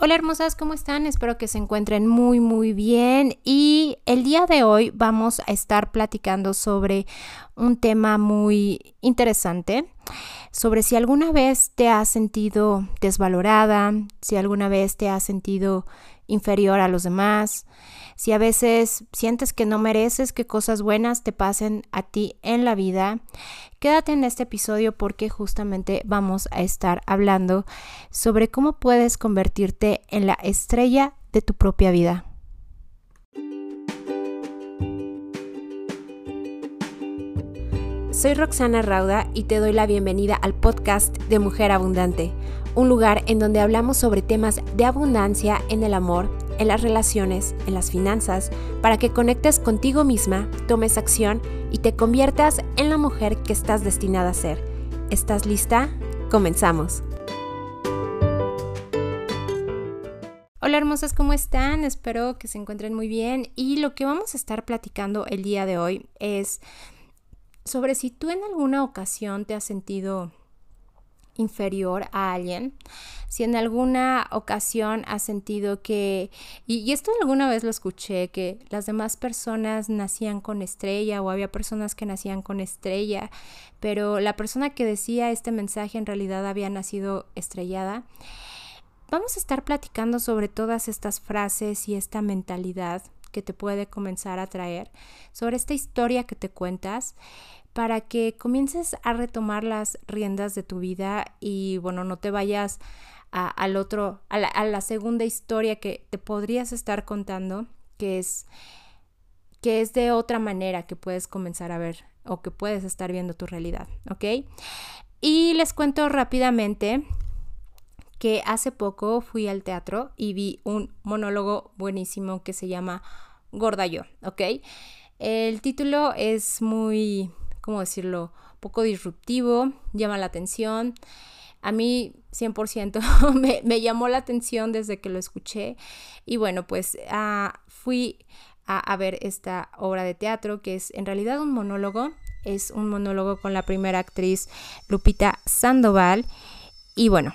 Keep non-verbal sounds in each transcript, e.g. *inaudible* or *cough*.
Hola hermosas, ¿cómo están? Espero que se encuentren muy muy bien y el día de hoy vamos a estar platicando sobre un tema muy interesante, sobre si alguna vez te has sentido desvalorada, si alguna vez te has sentido inferior a los demás, si a veces sientes que no mereces que cosas buenas te pasen a ti en la vida, quédate en este episodio porque justamente vamos a estar hablando sobre cómo puedes convertirte en la estrella de tu propia vida. Soy Roxana Rauda y te doy la bienvenida al podcast de Mujer Abundante, un lugar en donde hablamos sobre temas de abundancia en el amor en las relaciones, en las finanzas, para que conectes contigo misma, tomes acción y te conviertas en la mujer que estás destinada a ser. ¿Estás lista? Comenzamos. Hola hermosas, ¿cómo están? Espero que se encuentren muy bien y lo que vamos a estar platicando el día de hoy es sobre si tú en alguna ocasión te has sentido inferior a alguien, si en alguna ocasión has sentido que, y, esto alguna vez lo escuché, que las demás personas nacían con estrella o había personas que nacían con estrella, pero la persona que decía este mensaje en realidad había nacido estrellada. Vamos a estar platicando sobre todas estas frases y esta mentalidad que te puede comenzar a traer, sobre esta historia que te cuentas para que comiences a retomar las riendas de tu vida y bueno, no te vayas al otro, a la, segunda historia que te podrías estar contando, que es, que es de otra manera que puedes comenzar a ver o que puedes estar viendo tu realidad, ¿ok? Y les cuento rápidamente que hace poco fui al teatro y vi un monólogo buenísimo que se llama Gorda Yo, ¿ok? El título es muy ¿cómo decirlo?, poco disruptivo, llama la atención. A mí 100% *laughs* me, me, llamó la atención desde que lo escuché y bueno, pues ah, fui a, ver esta obra de teatro que es en realidad un monólogo, es un monólogo con la primera actriz Lupita Sandoval y bueno.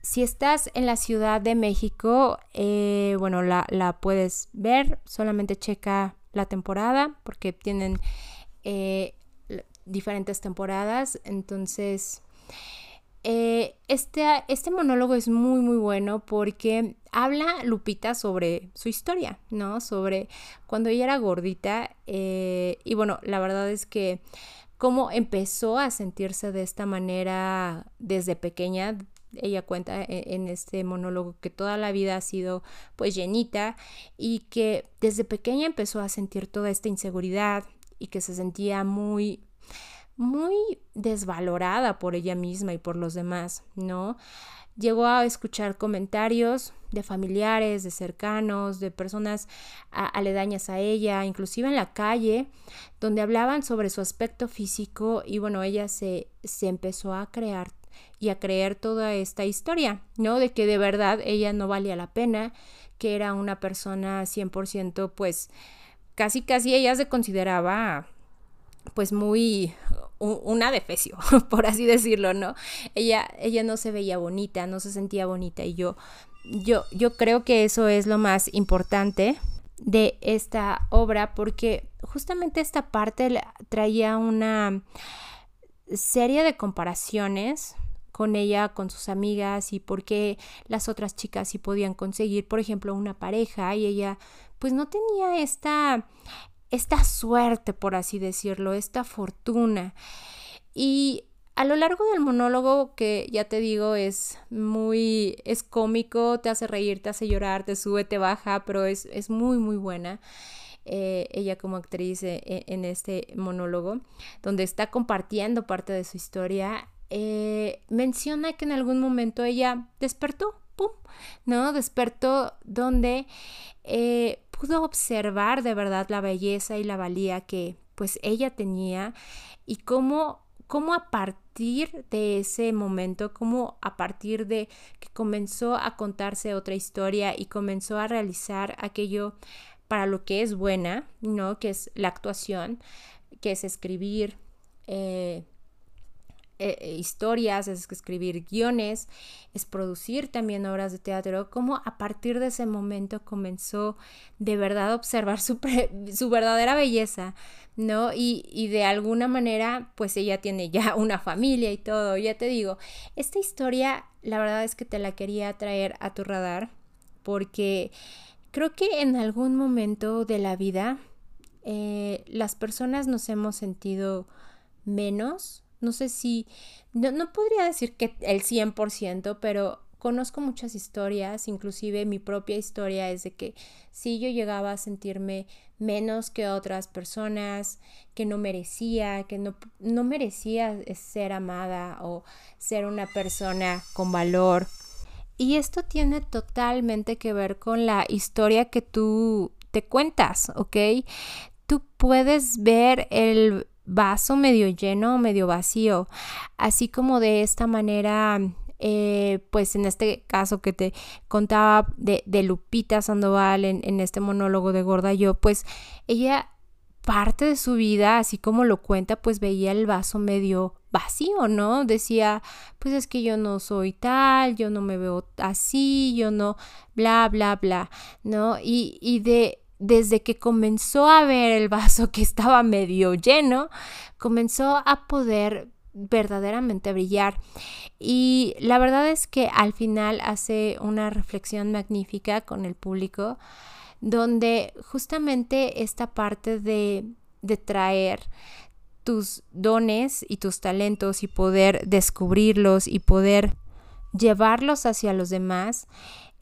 Si estás en la Ciudad de México, eh, bueno, la, la, puedes ver, solamente checa la temporada porque tienen eh, diferentes temporadas. Entonces, eh, este, este monólogo es muy, muy bueno porque habla Lupita sobre su historia, ¿no? Sobre cuando ella era gordita. Eh, y bueno, la verdad es que cómo empezó a sentirse de esta manera desde pequeña. Ella cuenta e, en este monólogo que toda la vida ha sido pues llenita y que desde pequeña empezó a sentir toda esta inseguridad y que se sentía muy muy desvalorada por ella misma y por los demás, ¿no? Llegó a escuchar comentarios de familiares, de cercanos, de personas aledañas a ella, inclusive en la calle, donde hablaban sobre su aspecto físico y bueno, ella se, se empezó a crear y a creer toda esta historia, ¿no? De que de verdad ella no valía la pena, que era una persona 100% pues casi casi ella se consideraba pues muy una defecio, *laughs* por así decirlo, ¿no? Ella, ella no se veía bonita, no se sentía bonita y yo, yo, yo creo que eso es lo más importante de esta obra porque justamente esta parte traía una serie de comparaciones con ella, con sus amigas y por qué las otras chicas sí podían conseguir, por ejemplo, una pareja y ella pues no tenía esta esta suerte, por así decirlo, esta fortuna. Y a lo largo del monólogo, que ya te digo, es muy, es cómico, te hace reír, te hace llorar, te sube, te baja, pero es, es muy, muy buena. Eh, ella como actriz eh, e, en este monólogo, donde está compartiendo parte de su historia, eh, menciona que en algún momento ella despertó, ¡pum! ¿No? Despertó donde pudo observar de verdad la belleza y la valía que pues ella tenía y cómo, cómo a partir de ese momento, cómo a partir de que comenzó a contarse otra historia y comenzó a realizar aquello para lo que es buena, ¿no? Que es la actuación, que es escribir, eh, eh, eh, historias, es escribir guiones, es producir también obras de teatro, como a partir de ese momento comenzó de verdad a observar su, *laughs* su verdadera belleza, ¿no? Y, y, de alguna manera, pues ella tiene ya *laughs* una familia y todo, ya te digo, esta historia, la verdad es que te la quería traer a tu radar, porque creo que en algún momento de la vida eh, las personas nos hemos sentido menos no sé si, no, podría decir que el 100%, pero conozco muchas historias, inclusive mi propia historia es de que si yo llegaba a sentirme menos que otras personas, que no merecía, que no, no merecía ser amada o ser una persona con valor. Y esto tiene totalmente que ver con la historia que tú te cuentas, ¿ok? Tú puedes ver el vaso medio lleno o medio vacío, así como de esta manera eh, pues en este caso que te contaba de, Lupita Sandoval en, en, este monólogo de Gorda Yo, pues ella parte de su vida, así como lo cuenta, pues veía el vaso medio vacío, ¿no? Decía, pues es que yo no soy tal, yo no me veo así, yo no, bla, bla, bla, ¿no? Y, y de desde que comenzó a ver el vaso *laughs* que estaba medio lleno, comenzó a poder verdaderamente brillar. Y la verdad es que al final hace una reflexión magnífica con el público, donde justamente esta parte de, de traer tus dones y tus talentos y poder descubrirlos y poder llevarlos hacia los demás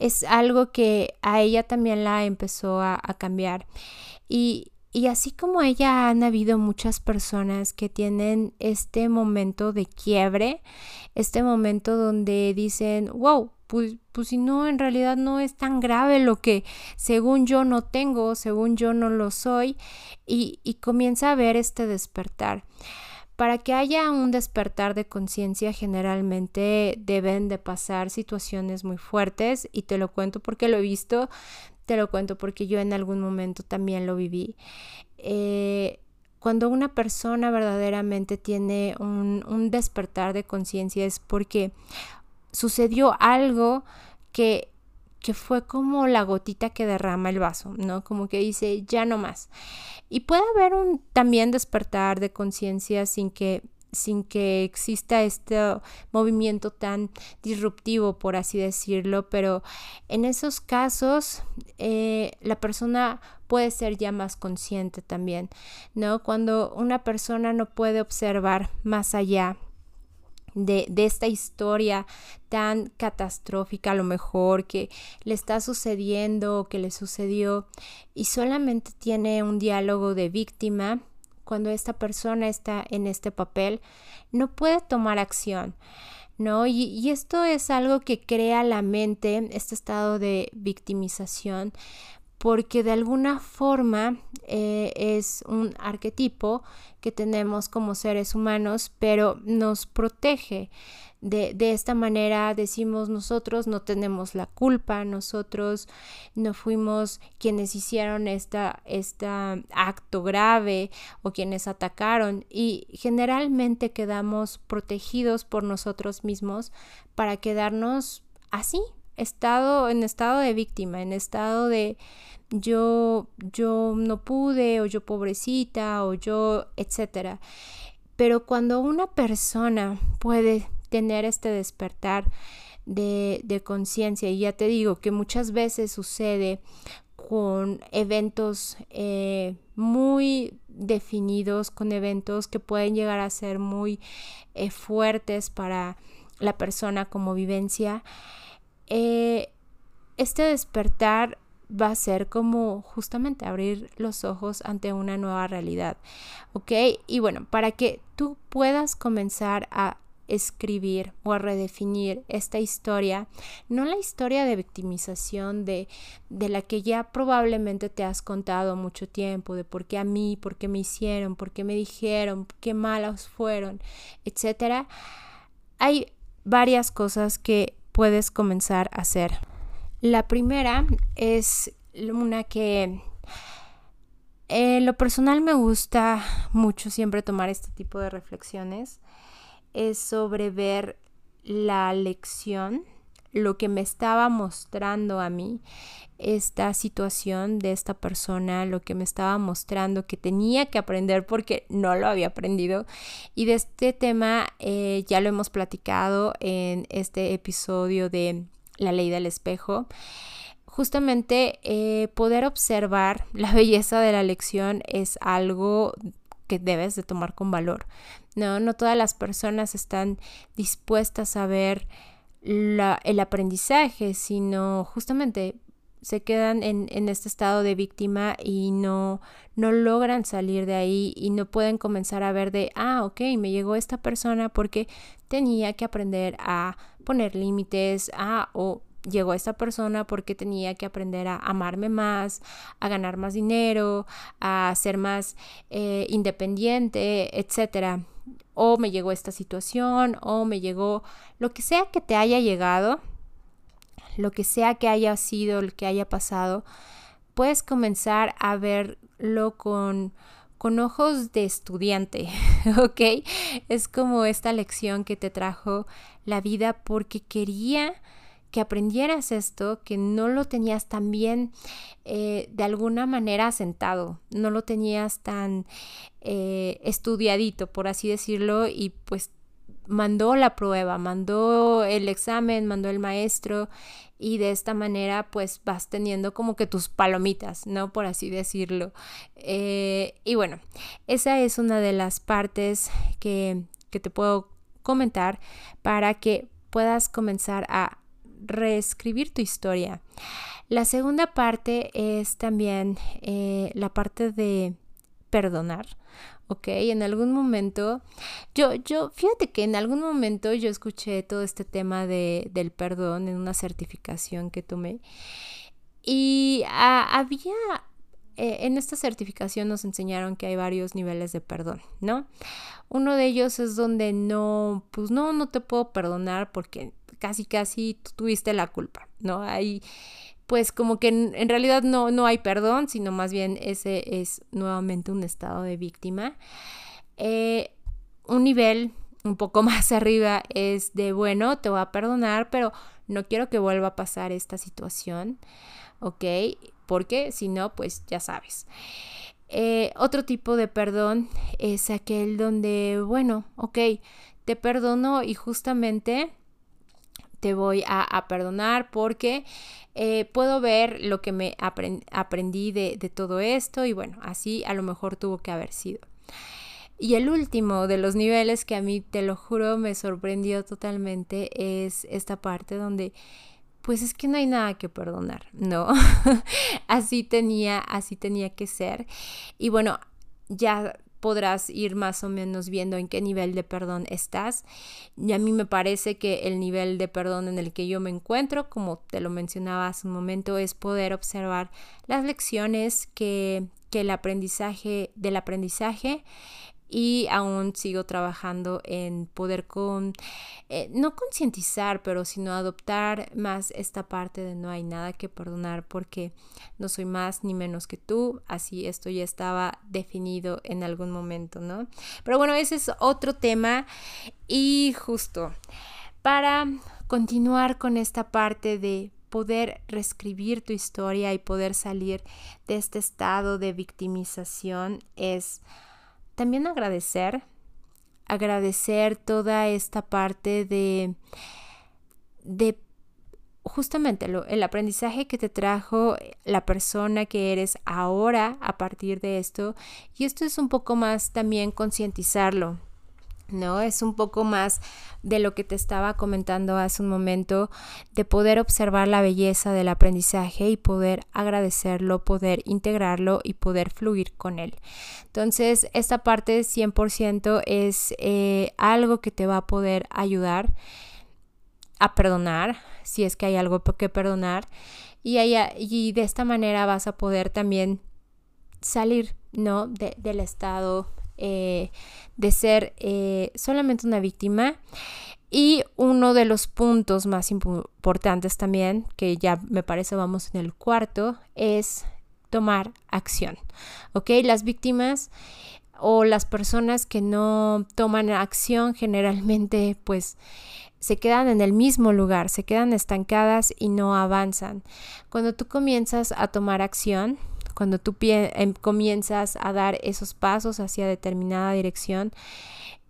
es algo que a ella también la empezó a, cambiar. Y, y así como ella han habido muchas personas que tienen este momento de quiebre, este momento donde dicen, wow, pues, pues si no, en realidad no es tan grave lo que según yo no tengo, según yo no lo soy, y, y comienza a ver este despertar. Para que haya un despertar de conciencia generalmente deben de pasar situaciones muy fuertes y te lo cuento porque lo he visto, te lo cuento porque yo en algún momento también lo viví. Eh, cuando una persona verdaderamente tiene un, un despertar de conciencia es porque sucedió algo que que fue como la gotita que derrama el vaso, ¿no? Como que dice, ya no más. Y puede haber un también despertar de conciencia sin que sin que exista este movimiento tan disruptivo, por así decirlo, pero en esos casos eh, la persona puede ser ya más consciente también, ¿no? Cuando una persona no puede observar más allá de, esta historia tan catastrófica a lo mejor que le está sucediendo o que le sucedió y solamente tiene un diálogo de víctima, cuando esta persona está en este papel, no puede tomar acción. ¿No? Y, y esto es algo que crea la mente, este estado de victimización, porque de alguna forma eh, es un arquetipo que tenemos como seres humanos, pero nos protege. De, esta manera decimos nosotros no tenemos la culpa, nosotros no fuimos quienes hicieron este acto grave o quienes atacaron y generalmente quedamos protegidos por nosotros mismos para quedarnos así, estado, en estado de víctima, en estado de yo, yo no pude, o yo pobrecita, o yo, etcétera. Pero cuando una persona puede tener este despertar de, de conciencia, y ya te digo que muchas veces sucede con eventos eh, muy definidos, con eventos que pueden llegar a ser muy eh, fuertes para la persona como vivencia, eh, este despertar va a ser como justamente abrir los ojos ante una nueva realidad, ¿ok? Y bueno, para que tú puedas comenzar a escribir o a redefinir esta historia, no la historia de victimización de, de la que ya probablemente te has contado mucho tiempo, de por qué a mí, por qué me hicieron, por qué me dijeron, qué malos fueron, etcétera. Hay varias cosas que puedes comenzar a hacer. La primera es una que en lo personal me gusta mucho siempre tomar este tipo de reflexiones es sobre ver la lección, lo que me estaba mostrando a mí esta situación de esta persona, lo que me estaba mostrando que tenía que aprender porque no lo había aprendido. Y de este tema eh, ya lo hemos platicado en este episodio de La ley del espejo justamente eh, poder observar la belleza de la lección es algo que debes de tomar con valor. No, no todas las personas están dispuestas a ver el aprendizaje, sino justamente se quedan en, este estado de víctima y no, no logran salir de ahí y no pueden comenzar a ver de, ah, ok, me llegó esta persona porque tenía que aprender a poner límites, ah, o llegó esta persona porque tenía que aprender a amarme más, a ganar más dinero, a ser más eh, independiente, etc. O me llegó esta situación, o me llegó lo que sea que te haya llegado, lo que sea que haya sido, lo que haya pasado, puedes comenzar a verlo con, con ojos de estudiante, *laughs* ¿ok? Es como esta lección que te trajo la vida porque quería que aprendieras esto, que no lo tenías tan bien eh, de alguna manera sentado, no lo tenías tan eh, estudiadito, por así decirlo, y pues mandó la prueba, mandó el examen, mandó el maestro y de esta manera pues vas teniendo como que tus palomitas, ¿no? Por así decirlo. Eh, y bueno, esa es una de las partes que, que te puedo comentar para que puedas comenzar a reescribir tu historia. La segunda parte es también eh, la parte de perdonar. ¿ok? En algún momento, yo, yo, fíjate que en algún momento yo escuché todo este tema de, del perdón en una certificación que tomé y había, eh, en esta certificación nos enseñaron que hay varios niveles de perdón, ¿no? Uno de ellos es donde no, pues no, no te puedo perdonar porque casi casi tú tuviste la culpa, ¿no? Hay pues como que en, realidad no, no hay perdón, sino más bien ese es nuevamente un estado de víctima. Eh, un nivel un poco *laughs* más arriba es de, bueno, te voy a perdonar, pero no quiero que vuelva a pasar esta situación, ¿ok? Porque si no, pues ya sabes. Eh, otro tipo de perdón es aquel donde, bueno, ok, te perdono y justamente te voy a, perdonar porque eh, puedo ver lo que me aprendí de, de todo esto y bueno, así a lo mejor tuvo que haber sido. Y el último de los niveles que a mí, te lo juro, me sorprendió totalmente es esta parte donde pues es que no hay nada que perdonar, ¿no? *laughs* así tenía, así tenía que ser. Y bueno, ya podrás ir más o menos viendo en qué nivel de perdón estás. Y a mí me parece que el nivel de perdón en el que yo me encuentro, como te lo mencionaba hace un momento, es poder observar las lecciones que, que el aprendizaje del aprendizaje y aún sigo trabajando en poder con, eh, no concientizar, pero sino adoptar más esta parte de no hay nada que perdonar porque no soy más ni menos que tú, así esto ya estaba definido en algún momento, ¿no? Pero bueno, ese es otro tema y justo para continuar con esta parte de poder reescribir tu historia y poder salir de este estado de victimización es también agradecer, agradecer toda esta parte de, de justamente lo, el aprendizaje que te trajo la persona que eres ahora a partir de esto. Y esto es un poco más también concientizarlo. ¿No? Es un poco más de lo que te estaba comentando hace un momento, de poder observar la belleza del aprendizaje y poder agradecerlo, poder integrarlo y poder fluir con él. Entonces, esta parte 100% es eh, algo que te va a poder ayudar a perdonar, si es que hay algo que perdonar, y, y de esta manera vas a poder también salir, ¿no? del estado eh, de ser eh, solamente una víctima. Y uno de los puntos más importantes también, que ya me parece vamos en el cuarto, es tomar acción. ¿Ok? Las víctimas o las personas que no toman acción generalmente pues se quedan en el mismo lugar, se quedan estancadas y no avanzan. Cuando tú comienzas a tomar acción, cuando tú em, comienzas a dar esos pasos hacia determinada dirección,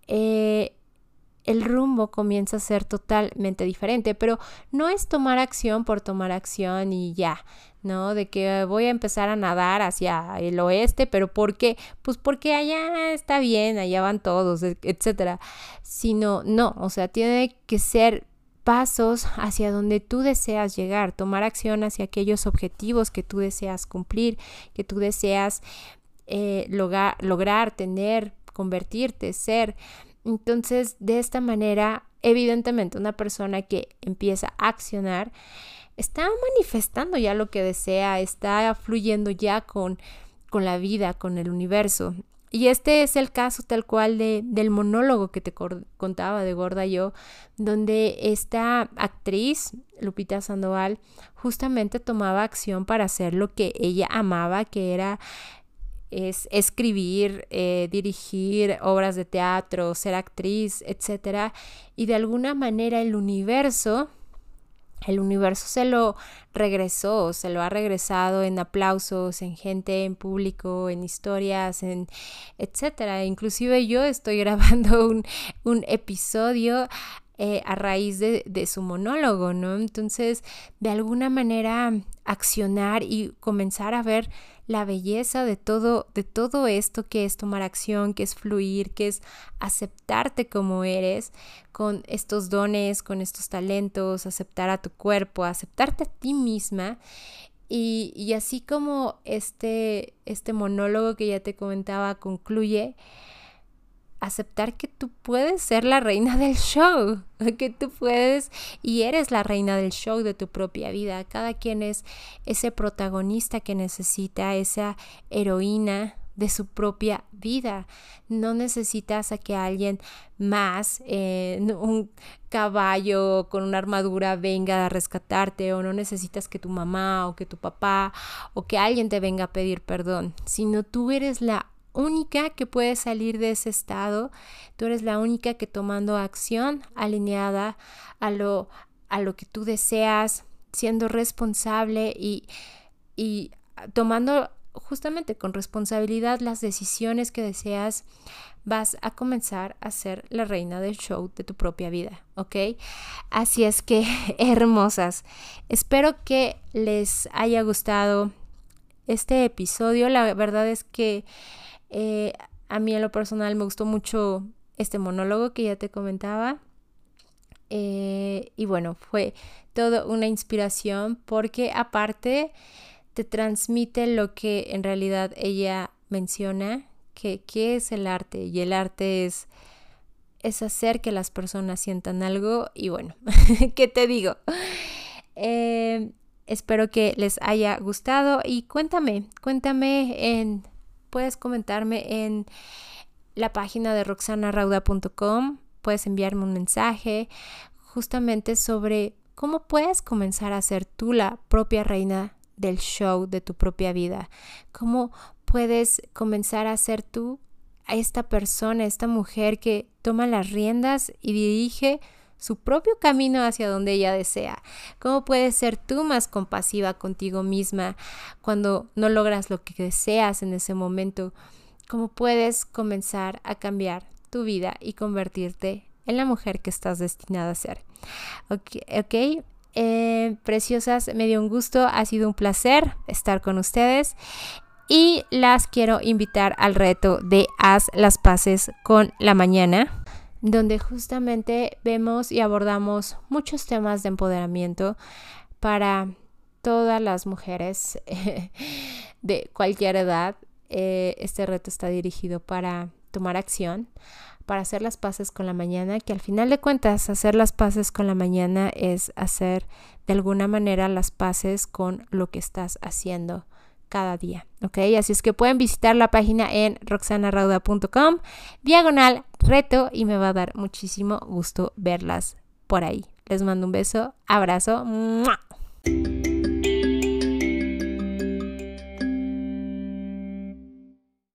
eh, el rumbo comienza a ser totalmente diferente, pero no es tomar acción por tomar acción y ya, ¿no? De que voy a empezar a nadar hacia el oeste, pero ¿por qué? Pues porque allá está bien, allá van todos, e-, etcétera. Sino, no, o sea, tiene que ser pasos hacia donde tú deseas llegar, tomar acción hacia aquellos objetivos que tú deseas cumplir, que tú deseas eh, lograr, tener, convertirte, ser. Entonces, de esta manera, evidentemente, una persona que empieza a accionar está manifestando ya lo que desea, está fluyendo ya con, con la vida, con el universo. Y este es el caso tal cual de, del monólogo que te contaba de Gorda Yo, donde esta actriz, Lupita Sandoval, justamente tomaba acción para hacer lo que ella amaba, que era es escribir, eh, dirigir obras de teatro, ser actriz, etc. Y de alguna manera el universo, el universo se lo regresó, se lo ha regresado en aplausos, en gente, en público, en historias, en etcétera. Inclusive yo estoy *laughs* grabando un, un episodio eh, a raíz de, de, su monólogo, ¿no? Entonces, de alguna manera, accionar y comenzar a ver la belleza de todo, de todo esto que es tomar acción, que es fluir, que es aceptarte como eres, con estos dones, con estos talentos, aceptar a tu cuerpo, aceptarte a ti misma. Y, y así como este, este monólogo que ya te comentaba concluye, aceptar que tú puedes ser la reina *laughs* del show, que tú puedes y eres la reina del show de tu propia vida. Cada quien es ese protagonista que necesita, esa heroína de su propia vida. No necesitas a que alguien más, eh, *laughs* un caballo con una armadura venga a rescatarte o no necesitas que tu mamá o que tu papá o que alguien te venga a pedir perdón, sino tú eres la única que puede salir de ese estado, tú eres la única que tomando acción alineada a lo, a lo que tú deseas, siendo responsable y, y tomando justamente con responsabilidad las decisiones que deseas, vas a comenzar a ser la reina del show de tu propia vida, ¿ok? Así es que, *laughs* hermosas, espero que les haya gustado este episodio. La verdad es que eh, a mí en lo personal me gustó mucho este monólogo que ya te comentaba. Eh, y bueno, fue todo una inspiración porque aparte te transmite lo que en realidad ella menciona, que, es el arte. Y el arte es, es hacer que las personas sientan algo. Y bueno, *laughs* ¿qué te digo? Eh, espero que les haya gustado y cuéntame, cuéntame en puedes comentarme en la página de roxanarauda.com, puedes enviarme un mensaje justamente sobre cómo puedes comenzar a ser tú la propia reina del show de tu propia vida, cómo puedes comenzar a ser tú a esta persona, esta mujer que toma las riendas y dirige su propio camino hacia donde ella desea. ¿Cómo puedes ser tú más compasiva contigo misma cuando no logras lo que deseas en ese momento? ¿Cómo puedes comenzar a cambiar tu vida y convertirte en la mujer que estás destinada a ser? Ok, okay. Eh, preciosas, me dio un gusto, ha sido un placer estar con ustedes y las quiero invitar al reto de haz las paces con la mañana donde justamente vemos y abordamos muchos temas de empoderamiento para todas las mujeres *laughs* de cualquier edad. Eh, este reto está dirigido para tomar acción, para hacer las paces con la mañana, que al final de cuentas hacer las paces con la mañana es hacer de alguna manera las paces con lo que estás haciendo cada día, ¿ok? Así es que pueden visitar la página en roxanarauda.com, diagonal reto, y me va a dar muchísimo gusto verlas por ahí. Les mando un beso, abrazo.